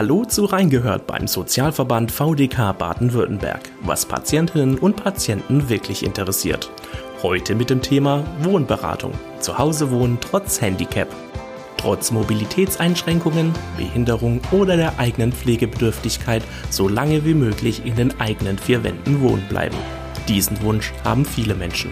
Hallo zu Reingehört beim Sozialverband VDK Baden-Württemberg, was Patientinnen und Patienten wirklich interessiert. Heute mit dem Thema Wohnberatung. Zu Hause wohnen trotz Handicap. Trotz Mobilitätseinschränkungen, Behinderung oder der eigenen Pflegebedürftigkeit so lange wie möglich in den eigenen vier Wänden wohnen bleiben. Diesen Wunsch haben viele Menschen.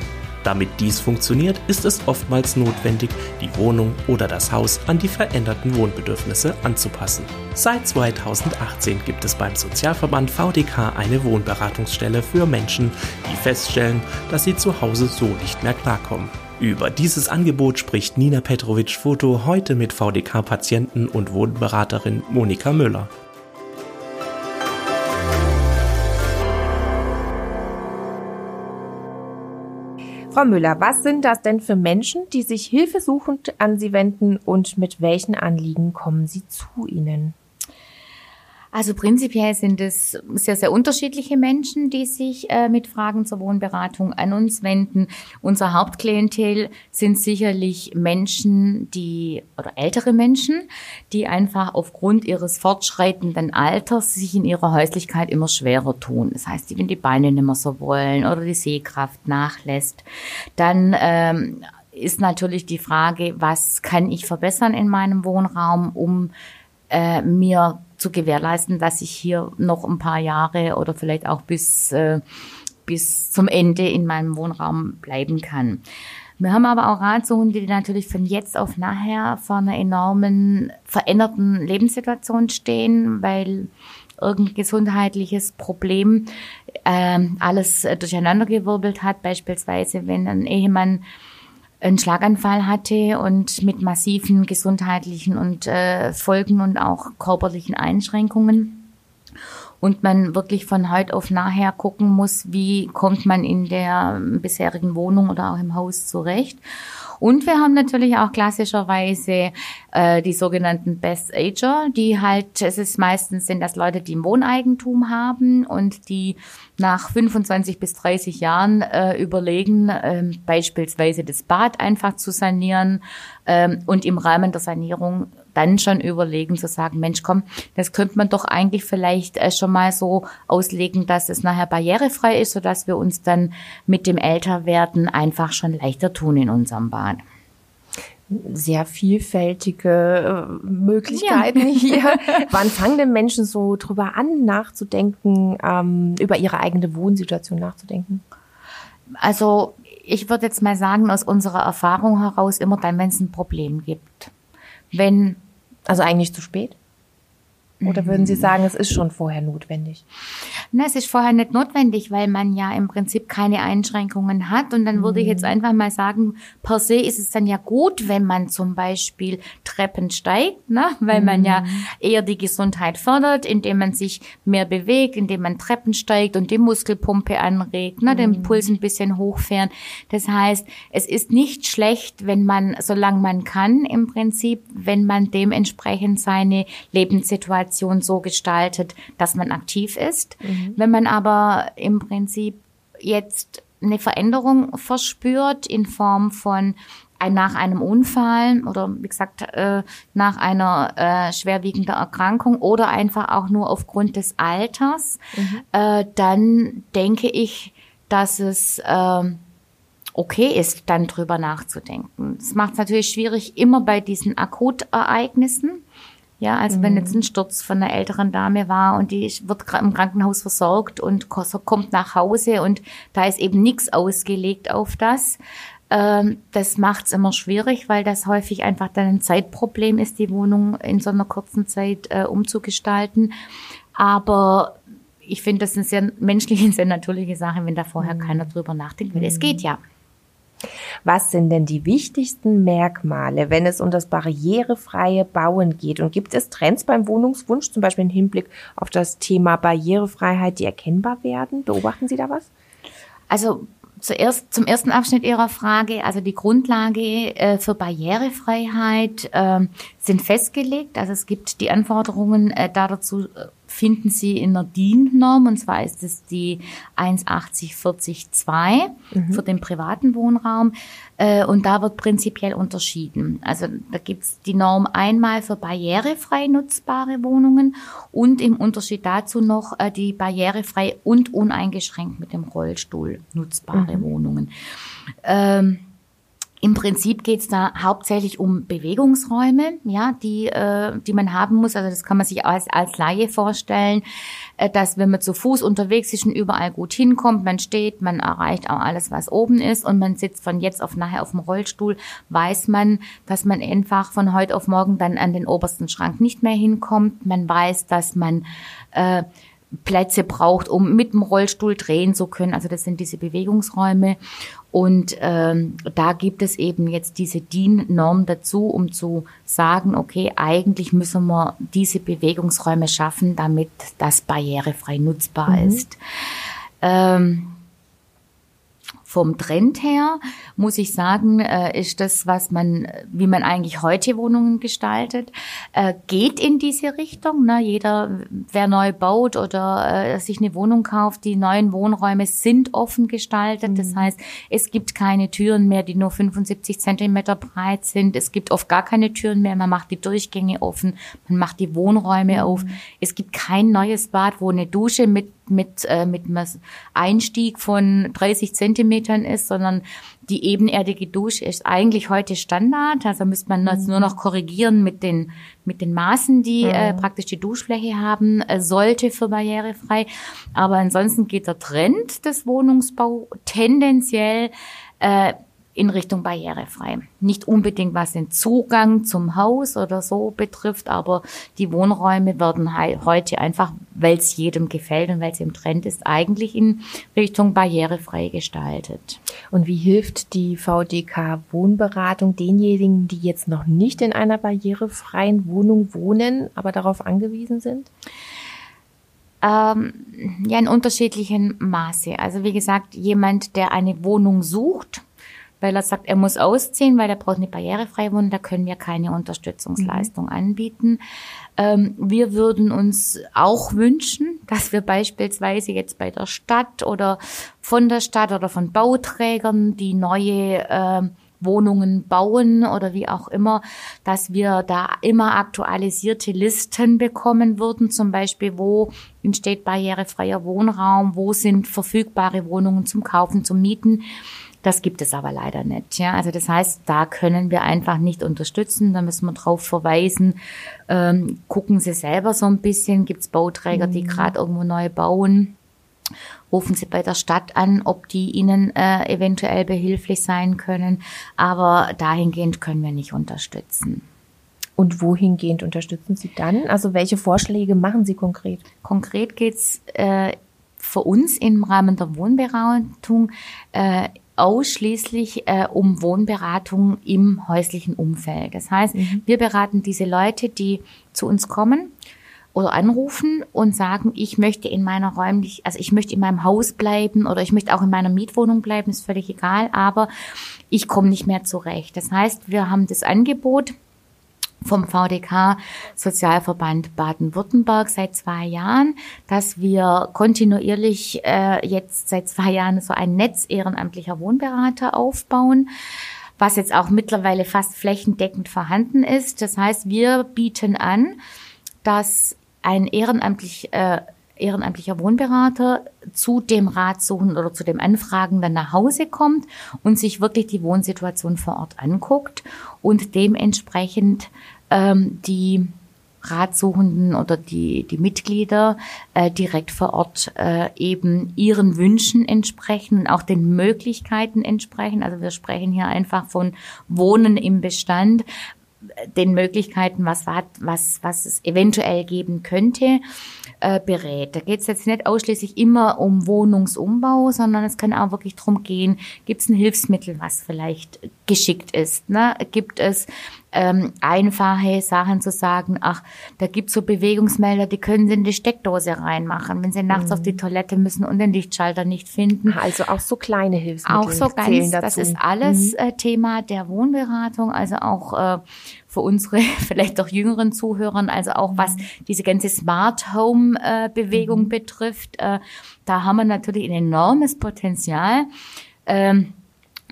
Damit dies funktioniert, ist es oftmals notwendig, die Wohnung oder das Haus an die veränderten Wohnbedürfnisse anzupassen. Seit 2018 gibt es beim Sozialverband VDK eine Wohnberatungsstelle für Menschen, die feststellen, dass sie zu Hause so nicht mehr klarkommen. Über dieses Angebot spricht Nina Petrovic Foto heute mit VDK-Patienten und Wohnberaterin Monika Müller. Frau Müller, was sind das denn für Menschen, die sich hilfesuchend an Sie wenden und mit welchen Anliegen kommen Sie zu Ihnen? Also prinzipiell sind es sehr, sehr unterschiedliche Menschen, die sich äh, mit Fragen zur Wohnberatung an uns wenden. Unser Hauptklientel sind sicherlich Menschen, die oder ältere Menschen, die einfach aufgrund ihres fortschreitenden Alters sich in ihrer Häuslichkeit immer schwerer tun. Das heißt, wenn die Beine nicht mehr so wollen oder die Sehkraft nachlässt, dann ähm, ist natürlich die Frage, was kann ich verbessern in meinem Wohnraum, um äh, mir zu gewährleisten, dass ich hier noch ein paar Jahre oder vielleicht auch bis, äh, bis zum Ende in meinem Wohnraum bleiben kann. Wir haben aber auch Ratsuchende, die natürlich von jetzt auf nachher vor einer enormen veränderten Lebenssituation stehen, weil irgendein gesundheitliches Problem äh, alles durcheinandergewirbelt hat. Beispielsweise, wenn ein Ehemann einen Schlaganfall hatte und mit massiven gesundheitlichen und äh, Folgen und auch körperlichen Einschränkungen. Und man wirklich von heute auf nachher gucken muss, wie kommt man in der bisherigen Wohnung oder auch im Haus zurecht. Und wir haben natürlich auch klassischerweise äh, die sogenannten Best Ager, die halt, es ist meistens sind das Leute, die ein Wohneigentum haben und die nach 25 bis 30 Jahren äh, überlegen, äh, beispielsweise das Bad einfach zu sanieren ähm, und im Rahmen der Sanierung dann schon überlegen zu sagen, Mensch, komm, das könnte man doch eigentlich vielleicht äh, schon mal so auslegen, dass es nachher barrierefrei ist, sodass wir uns dann mit dem Älterwerden einfach schon leichter tun in unserem Bad sehr vielfältige äh, Möglichkeiten ja. hier. Wann fangen denn Menschen so drüber an, nachzudenken, ähm, über ihre eigene Wohnsituation nachzudenken? Also ich würde jetzt mal sagen, aus unserer Erfahrung heraus immer dann, wenn es ein Problem gibt. Wenn also eigentlich zu spät? Oder würden Sie sagen, es ist schon vorher notwendig? Na, es ist vorher nicht notwendig, weil man ja im Prinzip keine Einschränkungen hat. Und dann würde ich jetzt mhm. einfach mal sagen, per se ist es dann ja gut, wenn man zum Beispiel Treppen steigt, ne? weil man ja mhm. eher die Gesundheit fördert, indem man sich mehr bewegt, indem man Treppen steigt und die Muskelpumpe anregt, ne? den mhm. Puls ein bisschen hochfähren. Das heißt, es ist nicht schlecht, wenn man, solange man kann, im Prinzip, wenn man dementsprechend seine Lebenssituation Situation so gestaltet, dass man aktiv ist. Mhm. Wenn man aber im Prinzip jetzt eine Veränderung verspürt in Form von ein, nach einem Unfall oder wie gesagt äh, nach einer äh, schwerwiegenden Erkrankung oder einfach auch nur aufgrund des Alters, mhm. äh, dann denke ich, dass es äh, okay ist, dann drüber nachzudenken. Es macht es natürlich schwierig, immer bei diesen Akutereignissen, ja, also mhm. wenn jetzt ein Sturz von einer älteren Dame war und die wird im Krankenhaus versorgt und kommt nach Hause und da ist eben nichts ausgelegt auf das. Ähm, das macht's immer schwierig, weil das häufig einfach dann ein Zeitproblem ist, die Wohnung in so einer kurzen Zeit äh, umzugestalten. Aber ich finde, das ist eine sehr menschliche, sehr natürliche Sache, wenn da vorher mhm. keiner drüber nachdenkt, weil es mhm. geht ja. Was sind denn die wichtigsten Merkmale, wenn es um das barrierefreie Bauen geht? Und gibt es Trends beim Wohnungswunsch, zum Beispiel im Hinblick auf das Thema Barrierefreiheit, die erkennbar werden? Beobachten Sie da was? Also Zuerst zum ersten Abschnitt Ihrer Frage. Also die Grundlage äh, für Barrierefreiheit äh, sind festgelegt. Also es gibt die Anforderungen äh, dazu finden Sie in der DIN-Norm, und zwar ist es die 18042 mhm. für den privaten Wohnraum. Äh, und da wird prinzipiell unterschieden. Also da gibt's die Norm einmal für barrierefrei nutzbare Wohnungen und im Unterschied dazu noch äh, die barrierefrei und uneingeschränkt mit dem Rollstuhl nutzbare mhm. Wohnungen. Ähm, im Prinzip geht es da hauptsächlich um Bewegungsräume, ja, die, äh, die man haben muss. Also das kann man sich als, als Laie vorstellen, äh, dass wenn man zu Fuß unterwegs ist und überall gut hinkommt, man steht, man erreicht auch alles, was oben ist und man sitzt von jetzt auf nachher auf dem Rollstuhl, weiß man, dass man einfach von heute auf morgen dann an den obersten Schrank nicht mehr hinkommt. Man weiß, dass man äh, Plätze braucht, um mit dem Rollstuhl drehen zu können. Also das sind diese Bewegungsräume. Und ähm, da gibt es eben jetzt diese DIN-Norm dazu, um zu sagen, okay, eigentlich müssen wir diese Bewegungsräume schaffen, damit das barrierefrei nutzbar mhm. ist. Ähm, vom Trend her muss ich sagen, äh, ist das, was man, wie man eigentlich heute Wohnungen gestaltet, äh, geht in diese Richtung. Ne? Jeder, wer neu baut oder äh, sich eine Wohnung kauft, die neuen Wohnräume sind offen gestaltet. Mhm. Das heißt, es gibt keine Türen mehr, die nur 75 Zentimeter breit sind. Es gibt oft gar keine Türen mehr. Man macht die Durchgänge offen, man macht die Wohnräume mhm. auf. Es gibt kein neues Bad, wo eine Dusche mit mit, äh, mit einem Einstieg von 30 Zentimetern ist, sondern die ebenerdige Dusche ist eigentlich heute Standard. Also müsste man mhm. nur noch korrigieren mit den, mit den Maßen, die mhm. äh, praktisch die Duschfläche haben äh, sollte für barrierefrei. Aber ansonsten geht der Trend des Wohnungsbau tendenziell äh, in Richtung barrierefrei. Nicht unbedingt was den Zugang zum Haus oder so betrifft, aber die Wohnräume werden heute einfach, weil es jedem gefällt und weil es im Trend ist, eigentlich in Richtung barrierefrei gestaltet. Und wie hilft die VDK Wohnberatung denjenigen, die jetzt noch nicht in einer barrierefreien Wohnung wohnen, aber darauf angewiesen sind? Ähm, ja, in unterschiedlichem Maße. Also wie gesagt, jemand, der eine Wohnung sucht, weil er sagt, er muss ausziehen, weil er braucht eine barrierefreie Wohnung, da können wir keine Unterstützungsleistung mhm. anbieten. Ähm, wir würden uns auch wünschen, dass wir beispielsweise jetzt bei der Stadt oder von der Stadt oder von Bauträgern, die neue äh, Wohnungen bauen oder wie auch immer, dass wir da immer aktualisierte Listen bekommen würden, zum Beispiel, wo entsteht barrierefreier Wohnraum, wo sind verfügbare Wohnungen zum Kaufen, zum Mieten das gibt es aber leider nicht. Ja, also das heißt, da können wir einfach nicht unterstützen. Da müssen wir darauf verweisen. Ähm, gucken Sie selber so ein bisschen. Gibt es Bauträger, die mhm. gerade irgendwo neu bauen? Rufen Sie bei der Stadt an, ob die Ihnen äh, eventuell behilflich sein können. Aber dahingehend können wir nicht unterstützen. Und wohingehend unterstützen Sie dann? Also welche Vorschläge machen Sie konkret? Konkret geht's äh, für uns im Rahmen der Wohnberatung äh, ausschließlich äh, um Wohnberatung im häuslichen Umfeld. Das heißt, mhm. wir beraten diese Leute, die zu uns kommen oder anrufen und sagen, ich möchte in meiner räumlich, also ich möchte in meinem Haus bleiben oder ich möchte auch in meiner Mietwohnung bleiben, ist völlig egal, aber ich komme nicht mehr zurecht. Das heißt, wir haben das Angebot, vom VDK Sozialverband Baden-Württemberg seit zwei Jahren, dass wir kontinuierlich äh, jetzt seit zwei Jahren so ein Netz ehrenamtlicher Wohnberater aufbauen was jetzt auch mittlerweile fast flächendeckend vorhanden ist. Das heißt, wir bieten an, dass ein ehrenamtlich, äh, ehrenamtlicher Wohnberater zu dem Ratsuchen oder zu dem Anfragen dann nach Hause kommt und sich wirklich die Wohnsituation vor Ort anguckt und dementsprechend ähm, die Ratsuchenden oder die, die Mitglieder äh, direkt vor Ort äh, eben ihren Wünschen entsprechen und auch den Möglichkeiten entsprechen. Also wir sprechen hier einfach von Wohnen im Bestand, den Möglichkeiten, was, was, was es eventuell geben könnte, äh, berät. Da geht es jetzt nicht ausschließlich immer um Wohnungsumbau, sondern es kann auch wirklich darum gehen, gibt es ein Hilfsmittel, was vielleicht geschickt ist. Ne? Gibt es ähm, einfache Sachen zu sagen, ach, da gibt's so Bewegungsmelder, die können Sie in die Steckdose reinmachen, wenn Sie nachts mhm. auf die Toilette müssen und den Lichtschalter nicht finden. Also auch so kleine Hilfsmittel. Auch so ganz, dazu. das ist alles mhm. äh, Thema der Wohnberatung, also auch äh, für unsere vielleicht auch jüngeren Zuhörern, also auch was mhm. diese ganze Smart Home äh, Bewegung mhm. betrifft, äh, da haben wir natürlich ein enormes Potenzial. Ähm,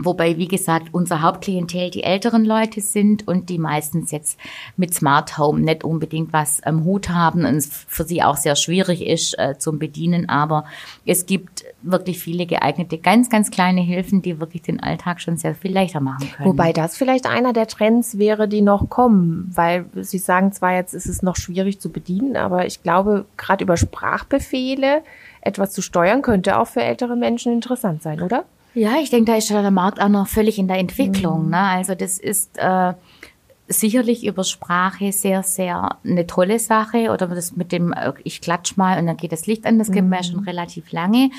Wobei, wie gesagt, unser Hauptklientel die älteren Leute sind und die meistens jetzt mit Smart Home nicht unbedingt was am Hut haben und es für sie auch sehr schwierig ist äh, zum Bedienen. Aber es gibt wirklich viele geeignete, ganz, ganz kleine Hilfen, die wirklich den Alltag schon sehr viel leichter machen können. Wobei das vielleicht einer der Trends wäre, die noch kommen, weil Sie sagen zwar jetzt ist es noch schwierig zu bedienen, aber ich glaube, gerade über Sprachbefehle etwas zu steuern könnte auch für ältere Menschen interessant sein, oder? Ja, ich denke, da ist der Markt auch noch völlig in der Entwicklung. Mhm. Ne? Also das ist äh, sicherlich über Sprache sehr, sehr eine tolle Sache. Oder das mit dem, äh, ich klatsch mal und dann geht das Licht an, das kennen wir ja schon mhm. relativ lange.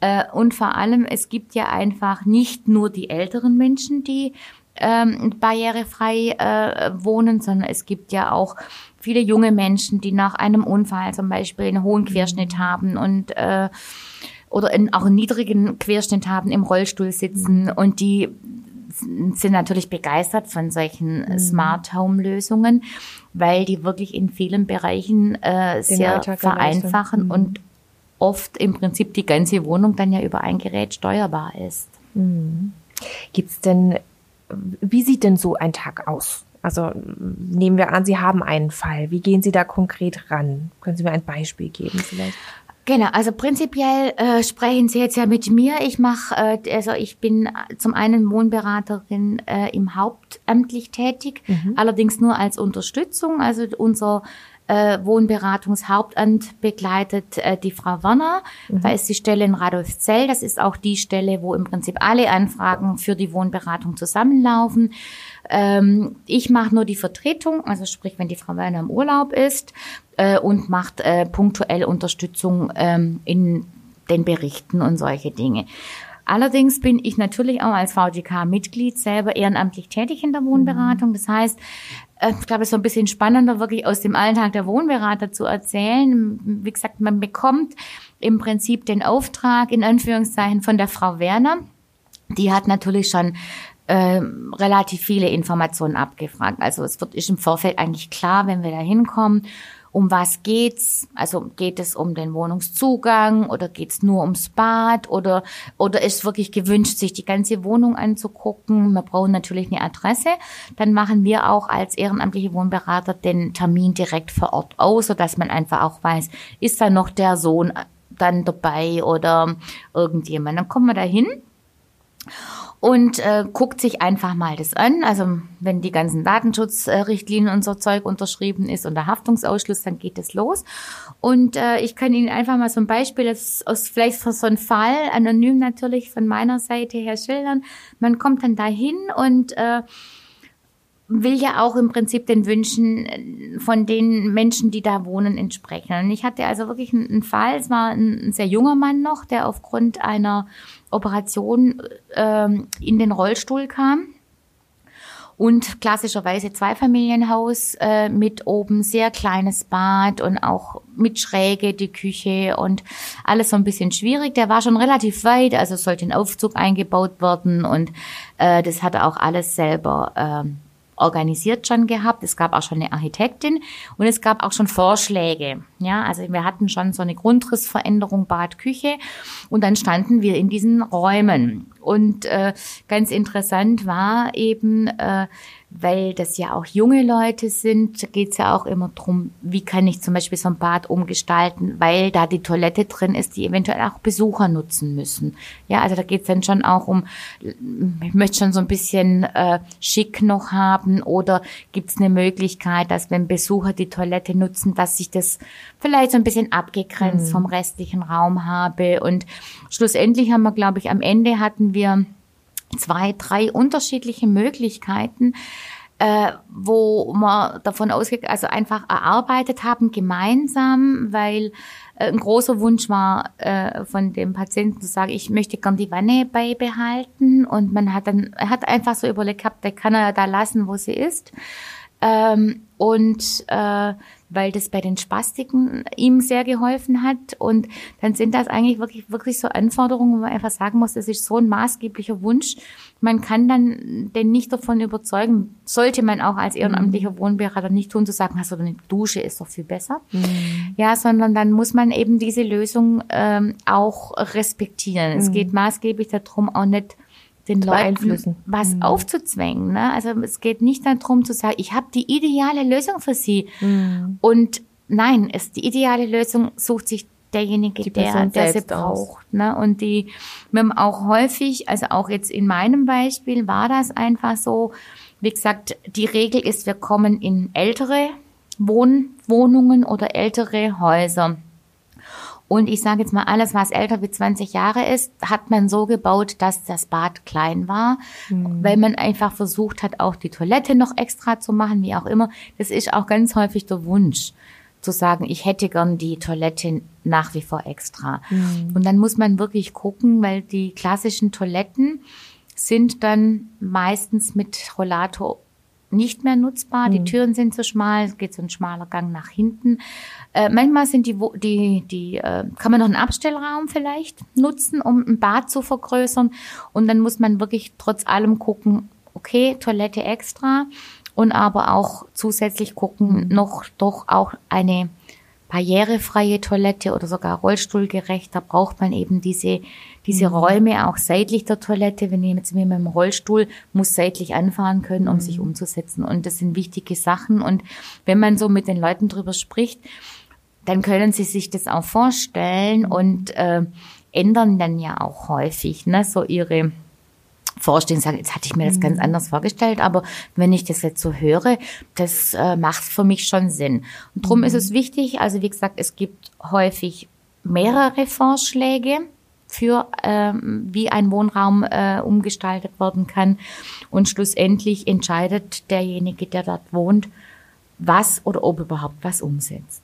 Äh, und vor allem, es gibt ja einfach nicht nur die älteren Menschen, die ähm, barrierefrei äh, wohnen, sondern es gibt ja auch viele junge Menschen, die nach einem Unfall zum Beispiel einen hohen Querschnitt haben und äh, oder in, auch einen niedrigen Querschnitt haben, im Rollstuhl sitzen und die sind natürlich begeistert von solchen mhm. Smart Home Lösungen, weil die wirklich in vielen Bereichen äh, sehr Alltag vereinfachen mhm. und oft im Prinzip die ganze Wohnung dann ja über ein Gerät steuerbar ist. Mhm. Gibt's denn, wie sieht denn so ein Tag aus? Also nehmen wir an, Sie haben einen Fall. Wie gehen Sie da konkret ran? Können Sie mir ein Beispiel geben vielleicht? Genau, also prinzipiell äh, sprechen Sie jetzt ja mit mir. Ich mache, äh, also ich bin zum einen Wohnberaterin äh, im Hauptamtlich tätig, mhm. allerdings nur als Unterstützung. Also unser äh, Wohnberatungshauptamt begleitet äh, die Frau Werner. Mhm. Da ist die Stelle in Radolfzell. Das ist auch die Stelle, wo im Prinzip alle Anfragen für die Wohnberatung zusammenlaufen. Ähm, ich mache nur die Vertretung, also sprich, wenn die Frau Werner im Urlaub ist äh, und macht äh, punktuell Unterstützung ähm, in den Berichten und solche Dinge. Allerdings bin ich natürlich auch als VDK-Mitglied selber ehrenamtlich tätig in der Wohnberatung. Das heißt, äh, ich glaube, es ist so ein bisschen spannender, wirklich aus dem Alltag der Wohnberater zu erzählen. Wie gesagt, man bekommt im Prinzip den Auftrag, in Anführungszeichen, von der Frau Werner. Die hat natürlich schon äh, relativ viele Informationen abgefragt. Also es wird ist im Vorfeld eigentlich klar, wenn wir da hinkommen, um was geht's? Also geht es um den Wohnungszugang oder geht's nur ums Bad oder oder ist wirklich gewünscht, sich die ganze Wohnung anzugucken? Wir brauchen natürlich eine Adresse. Dann machen wir auch als ehrenamtliche Wohnberater den Termin direkt vor Ort aus, sodass man einfach auch weiß, ist da noch der Sohn dann dabei oder irgendjemand. Dann kommen wir da hin und äh, guckt sich einfach mal das an. Also wenn die ganzen Datenschutzrichtlinien und so Zeug unterschrieben ist und der Haftungsausschluss, dann geht es los. Und äh, ich kann Ihnen einfach mal so ein Beispiel aus, aus vielleicht für so einen Fall, anonym natürlich von meiner Seite her schildern. Man kommt dann dahin und äh, will ja auch im Prinzip den Wünschen äh, von den Menschen, die da wohnen, entsprechen. Und ich hatte also wirklich einen Fall, es war ein sehr junger Mann noch, der aufgrund einer Operation ähm, in den Rollstuhl kam. Und klassischerweise Zweifamilienhaus äh, mit oben sehr kleines Bad und auch mit Schräge die Küche und alles so ein bisschen schwierig. Der war schon relativ weit, also sollte ein Aufzug eingebaut werden und äh, das hat er auch alles selber äh, organisiert schon gehabt. Es gab auch schon eine Architektin und es gab auch schon Vorschläge. Ja, also wir hatten schon so eine Grundrissveränderung Bad, Küche und dann standen wir in diesen Räumen. Und äh, ganz interessant war eben, äh, weil das ja auch junge Leute sind, geht es ja auch immer drum, wie kann ich zum Beispiel so ein Bad umgestalten, weil da die Toilette drin ist, die eventuell auch Besucher nutzen müssen. Ja, also da geht es dann schon auch um, ich möchte schon so ein bisschen äh, schick noch haben oder gibt es eine Möglichkeit, dass wenn Besucher die Toilette nutzen, dass ich das vielleicht so ein bisschen abgegrenzt mhm. vom restlichen Raum habe. Und schlussendlich haben wir, glaube ich, am Ende hatten wir zwei, drei unterschiedliche Möglichkeiten, äh, wo wir davon ausgeht, also einfach erarbeitet haben gemeinsam, weil äh, ein großer Wunsch war äh, von dem Patienten zu sagen, ich möchte gern die Wanne beibehalten und man hat dann, hat einfach so überlegt gehabt, der kann er da lassen, wo sie ist. Ähm, und äh, weil das bei den Spastiken ihm sehr geholfen hat. Und dann sind das eigentlich wirklich, wirklich so Anforderungen, wo man einfach sagen muss, das ist so ein maßgeblicher Wunsch. Man kann dann den nicht davon überzeugen, sollte man auch als ehrenamtlicher Wohnberater nicht tun, zu sagen, hast du eine Dusche, ist doch viel besser. Mhm. Ja, sondern dann muss man eben diese Lösung ähm, auch respektieren. Mhm. Es geht maßgeblich darum, auch nicht den Leuten was mhm. aufzuzwängen. Ne? Also es geht nicht darum zu sagen, ich habe die ideale Lösung für sie. Mhm. Und nein, es, die ideale Lösung sucht sich derjenige, die der, der sie braucht. Ne? Und die, wir haben auch häufig, also auch jetzt in meinem Beispiel war das einfach so, wie gesagt, die Regel ist, wir kommen in ältere Wohn Wohnungen oder ältere Häuser. Und ich sage jetzt mal, alles, was älter wie 20 Jahre ist, hat man so gebaut, dass das Bad klein war, mhm. weil man einfach versucht hat, auch die Toilette noch extra zu machen, wie auch immer. Das ist auch ganz häufig der Wunsch zu sagen, ich hätte gern die Toilette nach wie vor extra. Mhm. Und dann muss man wirklich gucken, weil die klassischen Toiletten sind dann meistens mit Rollator nicht mehr nutzbar. Mhm. Die Türen sind zu schmal, es geht so ein schmaler Gang nach hinten. Äh, manchmal sind die, die, die äh, kann man noch einen Abstellraum vielleicht nutzen, um ein Bad zu vergrößern. Und dann muss man wirklich trotz allem gucken, okay, Toilette extra und aber auch zusätzlich gucken, noch doch auch eine barrierefreie Toilette oder sogar rollstuhlgerecht. Da braucht man eben diese, diese mhm. Räume auch seitlich der Toilette. Wenn jemand mit dem Rollstuhl muss seitlich anfahren können, um mhm. sich umzusetzen. Und das sind wichtige Sachen. Und wenn man so mit den Leuten drüber spricht, dann können sie sich das auch vorstellen mhm. und äh, ändern dann ja auch häufig ne, so ihre vorstellen, sagen, jetzt hatte ich mir das ganz mhm. anders vorgestellt, aber wenn ich das jetzt so höre, das äh, macht für mich schon Sinn. Und darum mhm. ist es wichtig, also wie gesagt, es gibt häufig mehrere Vorschläge für ähm, wie ein Wohnraum äh, umgestaltet werden kann und schlussendlich entscheidet derjenige, der dort wohnt, was oder ob überhaupt was umsetzt.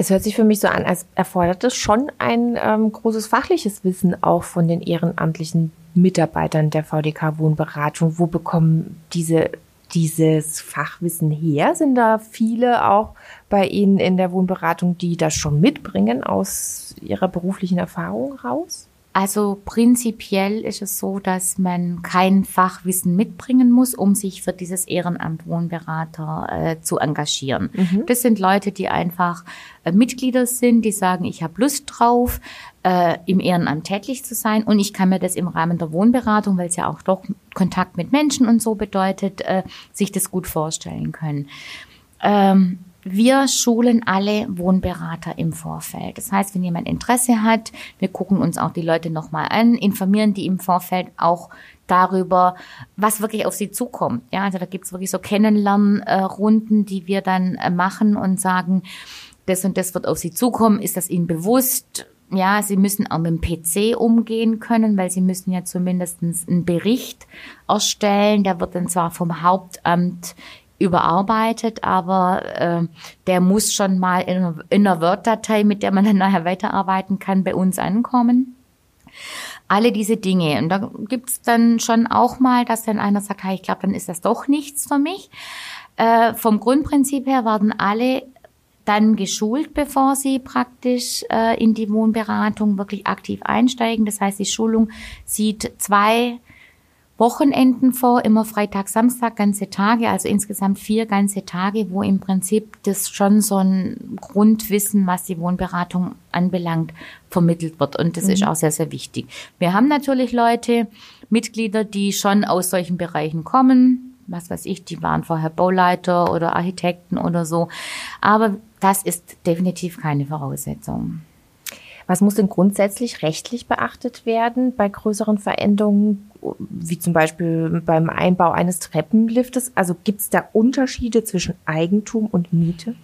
Es hört sich für mich so an, als erfordert es schon ein ähm, großes fachliches Wissen auch von den ehrenamtlichen Mitarbeitern der VDK Wohnberatung. Wo bekommen diese dieses Fachwissen her? Sind da viele auch bei Ihnen in der Wohnberatung, die das schon mitbringen aus ihrer beruflichen Erfahrung raus? Also prinzipiell ist es so, dass man kein Fachwissen mitbringen muss, um sich für dieses Ehrenamt Wohnberater äh, zu engagieren. Mhm. Das sind Leute, die einfach äh, Mitglieder sind, die sagen, ich habe Lust drauf, äh, im Ehrenamt tätig zu sein und ich kann mir das im Rahmen der Wohnberatung, weil es ja auch doch Kontakt mit Menschen und so bedeutet, äh, sich das gut vorstellen können. Ähm, wir schulen alle Wohnberater im Vorfeld. Das heißt, wenn jemand Interesse hat, wir gucken uns auch die Leute nochmal an, informieren die im Vorfeld auch darüber, was wirklich auf sie zukommt. Ja, also da gibt's wirklich so Kennenlernrunden, die wir dann äh, machen und sagen, das und das wird auf sie zukommen. Ist das ihnen bewusst? Ja, sie müssen auch mit dem PC umgehen können, weil sie müssen ja zumindest einen Bericht erstellen. Der wird dann zwar vom Hauptamt überarbeitet, aber äh, der muss schon mal in, in einer Word-Datei, mit der man dann nachher weiterarbeiten kann, bei uns ankommen. Alle diese Dinge. Und da gibt's dann schon auch mal, dass dann einer sagt, hey, ich glaube, dann ist das doch nichts für mich. Äh, vom Grundprinzip her werden alle dann geschult, bevor sie praktisch äh, in die Wohnberatung wirklich aktiv einsteigen. Das heißt, die Schulung sieht zwei Wochenenden vor, immer Freitag, Samstag, ganze Tage, also insgesamt vier ganze Tage, wo im Prinzip das schon so ein Grundwissen, was die Wohnberatung anbelangt, vermittelt wird. Und das mhm. ist auch sehr, sehr wichtig. Wir haben natürlich Leute, Mitglieder, die schon aus solchen Bereichen kommen. Was weiß ich, die waren vorher Bauleiter oder Architekten oder so. Aber das ist definitiv keine Voraussetzung. Was muss denn grundsätzlich rechtlich beachtet werden bei größeren Veränderungen, wie zum Beispiel beim Einbau eines Treppenliftes? Also gibt es da Unterschiede zwischen Eigentum und Miete?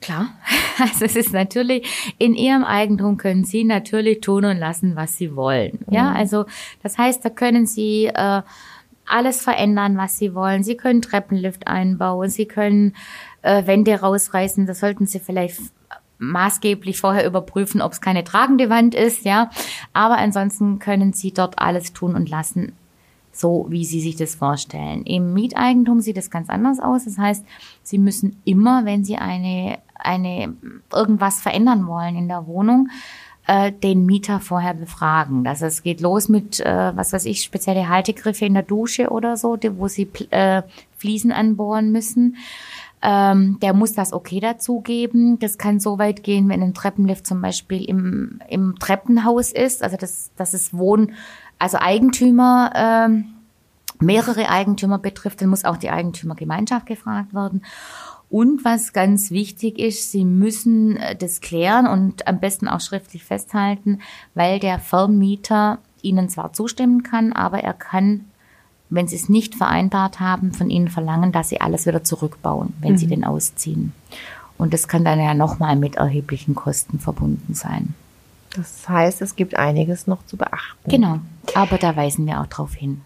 Klar, also es ist natürlich, in Ihrem Eigentum können Sie natürlich tun und lassen, was Sie wollen. Ja, mhm. also das heißt, da können Sie äh, alles verändern, was Sie wollen. Sie können Treppenlift einbauen, Sie können äh, Wände rausreißen. Das sollten Sie vielleicht maßgeblich vorher überprüfen, ob es keine tragende Wand ist, ja. Aber ansonsten können Sie dort alles tun und lassen, so wie Sie sich das vorstellen. Im Mieteigentum sieht es ganz anders aus. Das heißt, Sie müssen immer, wenn Sie eine, eine, irgendwas verändern wollen in der Wohnung, äh, den Mieter vorher befragen. Also es geht los mit, äh, was weiß ich, spezielle Haltegriffe in der Dusche oder so, wo Sie äh, Fliesen anbohren müssen. Ähm, der muss das okay dazugeben. Das kann so weit gehen, wenn ein Treppenlift zum Beispiel im, im Treppenhaus ist, also das, das ist Wohn, also Eigentümer, ähm, mehrere Eigentümer betrifft, dann muss auch die Eigentümergemeinschaft gefragt werden. Und was ganz wichtig ist, Sie müssen äh, das klären und am besten auch schriftlich festhalten, weil der Vermieter Ihnen zwar zustimmen kann, aber er kann wenn sie es nicht vereinbart haben, von ihnen verlangen, dass sie alles wieder zurückbauen, wenn mhm. sie den ausziehen. Und das kann dann ja nochmal mit erheblichen Kosten verbunden sein. Das heißt, es gibt einiges noch zu beachten. Genau, aber da weisen wir auch drauf hin.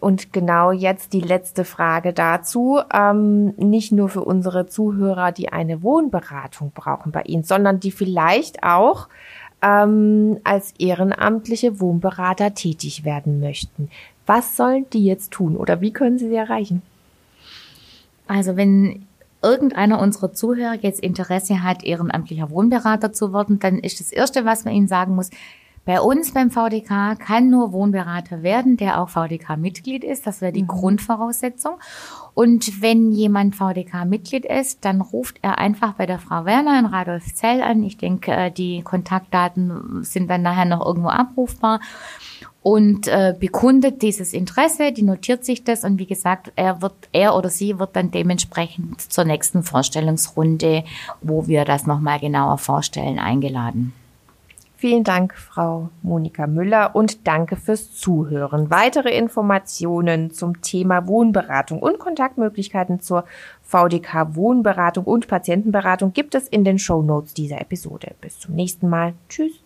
Und genau jetzt die letzte Frage dazu. Ähm, nicht nur für unsere Zuhörer, die eine Wohnberatung brauchen bei Ihnen, sondern die vielleicht auch ähm, als ehrenamtliche Wohnberater tätig werden möchten. Was sollen die jetzt tun oder wie können sie sie erreichen? Also wenn irgendeiner unserer Zuhörer jetzt Interesse hat, ehrenamtlicher Wohnberater zu werden, dann ist das Erste, was man ihnen sagen muss, bei uns beim VDK kann nur Wohnberater werden, der auch VDK-Mitglied ist. Das wäre die mhm. Grundvoraussetzung. Und wenn jemand VDK-Mitglied ist, dann ruft er einfach bei der Frau Werner in Radolfzell an. Ich denke, äh, die Kontaktdaten sind dann nachher noch irgendwo abrufbar und äh, bekundet dieses Interesse, die notiert sich das und wie gesagt, er wird, er oder sie wird dann dementsprechend zur nächsten Vorstellungsrunde, wo wir das nochmal genauer vorstellen, eingeladen. Vielen Dank, Frau Monika Müller, und danke fürs Zuhören. Weitere Informationen zum Thema Wohnberatung und Kontaktmöglichkeiten zur VDK Wohnberatung und Patientenberatung gibt es in den Show Notes dieser Episode. Bis zum nächsten Mal. Tschüss.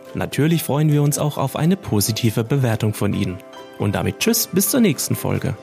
Natürlich freuen wir uns auch auf eine positive Bewertung von Ihnen. Und damit tschüss, bis zur nächsten Folge.